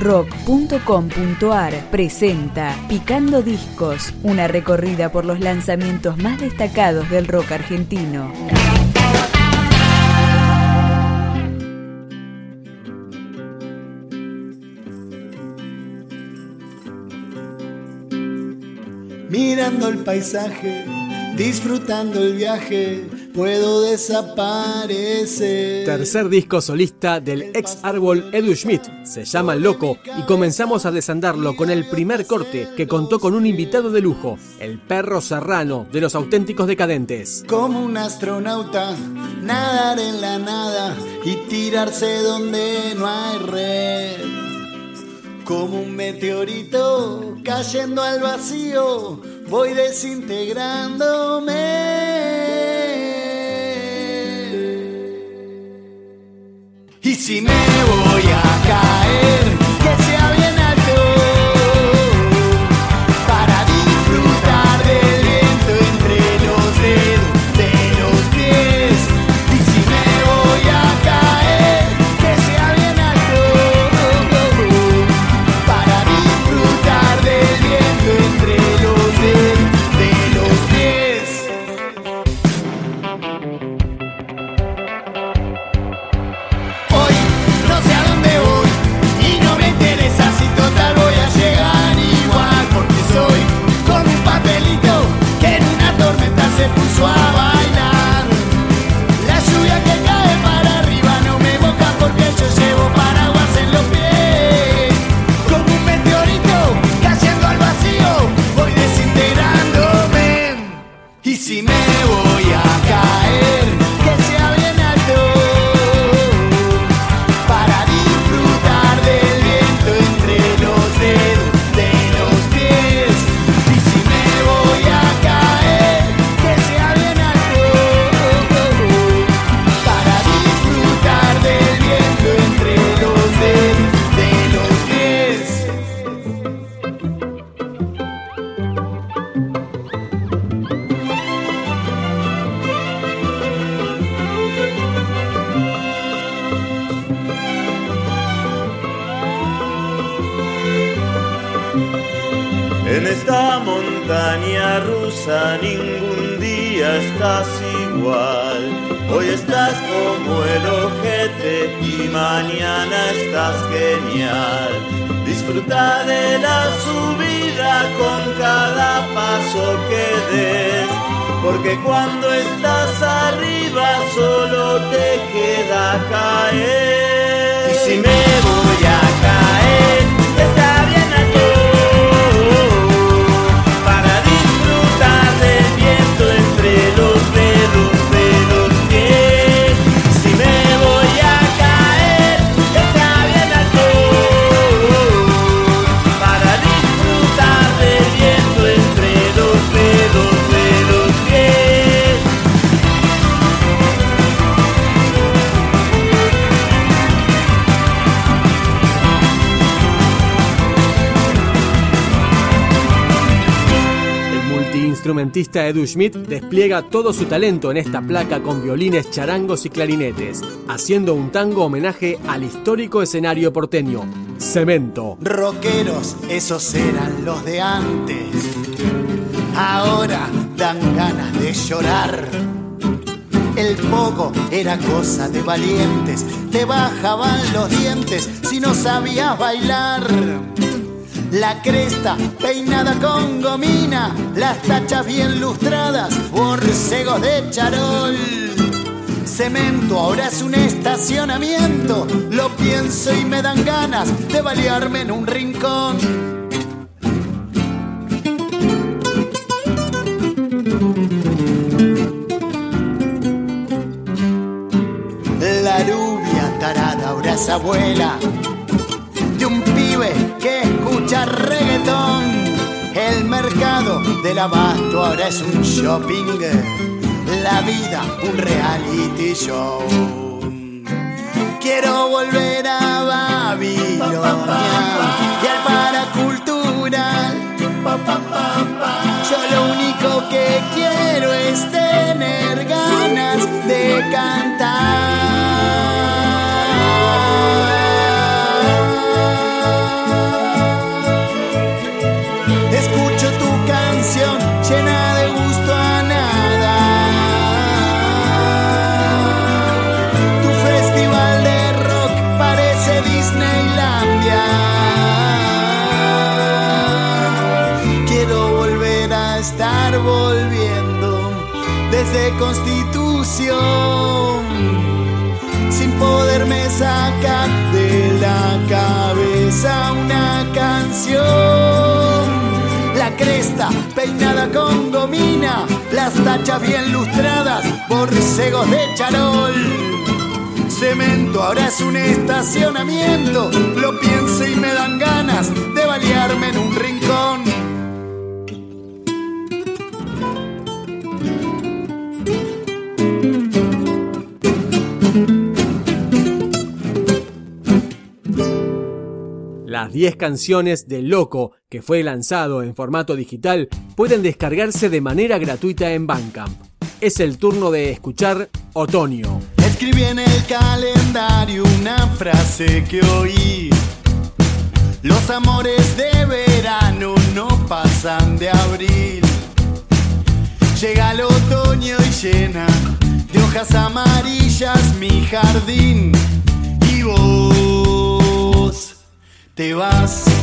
rock.com.ar presenta Picando Discos, una recorrida por los lanzamientos más destacados del rock argentino. Mirando el paisaje, disfrutando el viaje, puedo desaparecer. Tercer disco solista del ex árbol Edu Schmidt, se llama Loco y comenzamos a desandarlo con el primer corte que contó con un invitado de lujo, el perro serrano de los auténticos decadentes. Como un astronauta, nadar en la nada y tirarse donde no hay red. Como un meteorito cayendo al vacío, voy desintegrándome. Si me voy a caer, montaña rusa ningún día estás igual. Hoy estás como el ojete y mañana estás genial. Disfruta de la subida con cada paso que des. Porque cuando estás arriba solo te queda caer. Y si me voy a caer, multiinstrumentista Edu Schmidt despliega todo su talento en esta placa con violines, charangos y clarinetes, haciendo un tango homenaje al histórico escenario porteño, Cemento. Rockeros, esos eran los de antes. Ahora dan ganas de llorar. El poco era cosa de valientes, te bajaban los dientes si no sabías bailar. La cresta peinada con gomina, las tachas bien lustradas, borcegos de charol. Cemento ahora es un estacionamiento, lo pienso y me dan ganas de balearme en un rincón. La rubia tarada ahora es abuela de un pibe que reggaetón. El mercado del abasto ahora es un shopping, la vida un reality show. Quiero volver a Babilonia y al paracultural. Yo lo único que quiero es tener ganas de cantar. Desde Constitución, sin poderme sacar de la cabeza una canción. La cresta peinada con gomina, las tachas bien lustradas, borcegos de charol. Cemento ahora es un estacionamiento, lo pienso y me dan ganas de balearme en un rincón. Las 10 canciones de Loco, que fue lanzado en formato digital, pueden descargarse de manera gratuita en Bandcamp. Es el turno de escuchar Otoño. Escribí en el calendario una frase que oí. Los amores de verano no pasan de abril. Llega el otoño y llena de hojas amarillas mi jardín. Y vos te vas.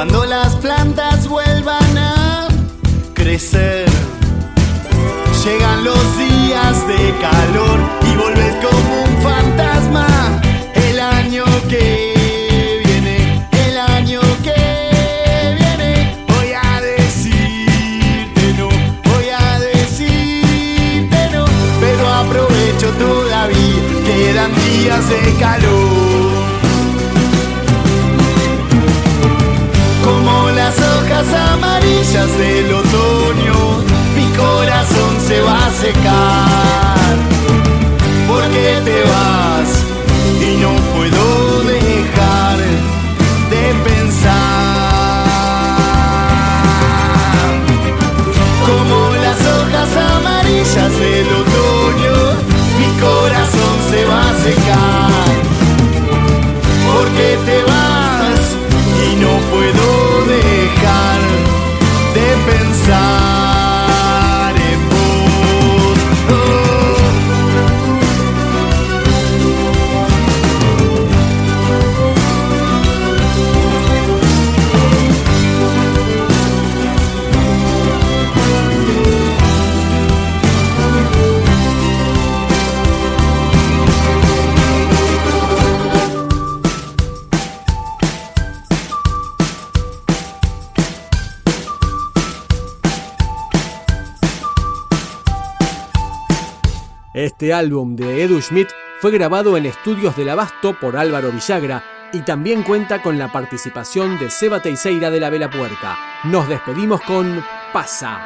Cuando las plantas vuelvan a crecer, llegan los días de calor y volves como un fantasma. El año que viene, el año que viene, voy a decirte no, voy a decirte no, pero aprovecho todavía, quedan días de calor. Hojas amarillas del otoño, mi corazón se va a secar. Este álbum de Edu Schmidt fue grabado en estudios del Abasto por Álvaro Villagra y también cuenta con la participación de Seba Teiseira de la Vela Puerca. Nos despedimos con Pasa.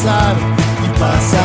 passar e passar.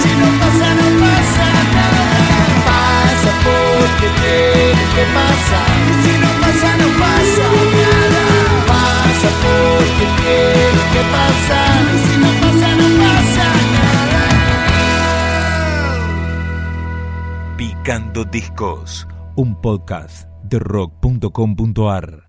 si no pasa, no pasa nada. Pasa porque tiene que pasar, y si no pasa, no pasa nada. Pasa porque tiene que pasar, y si no pasa, no pasa nada. Picando Discos, un podcast de rock.com.ar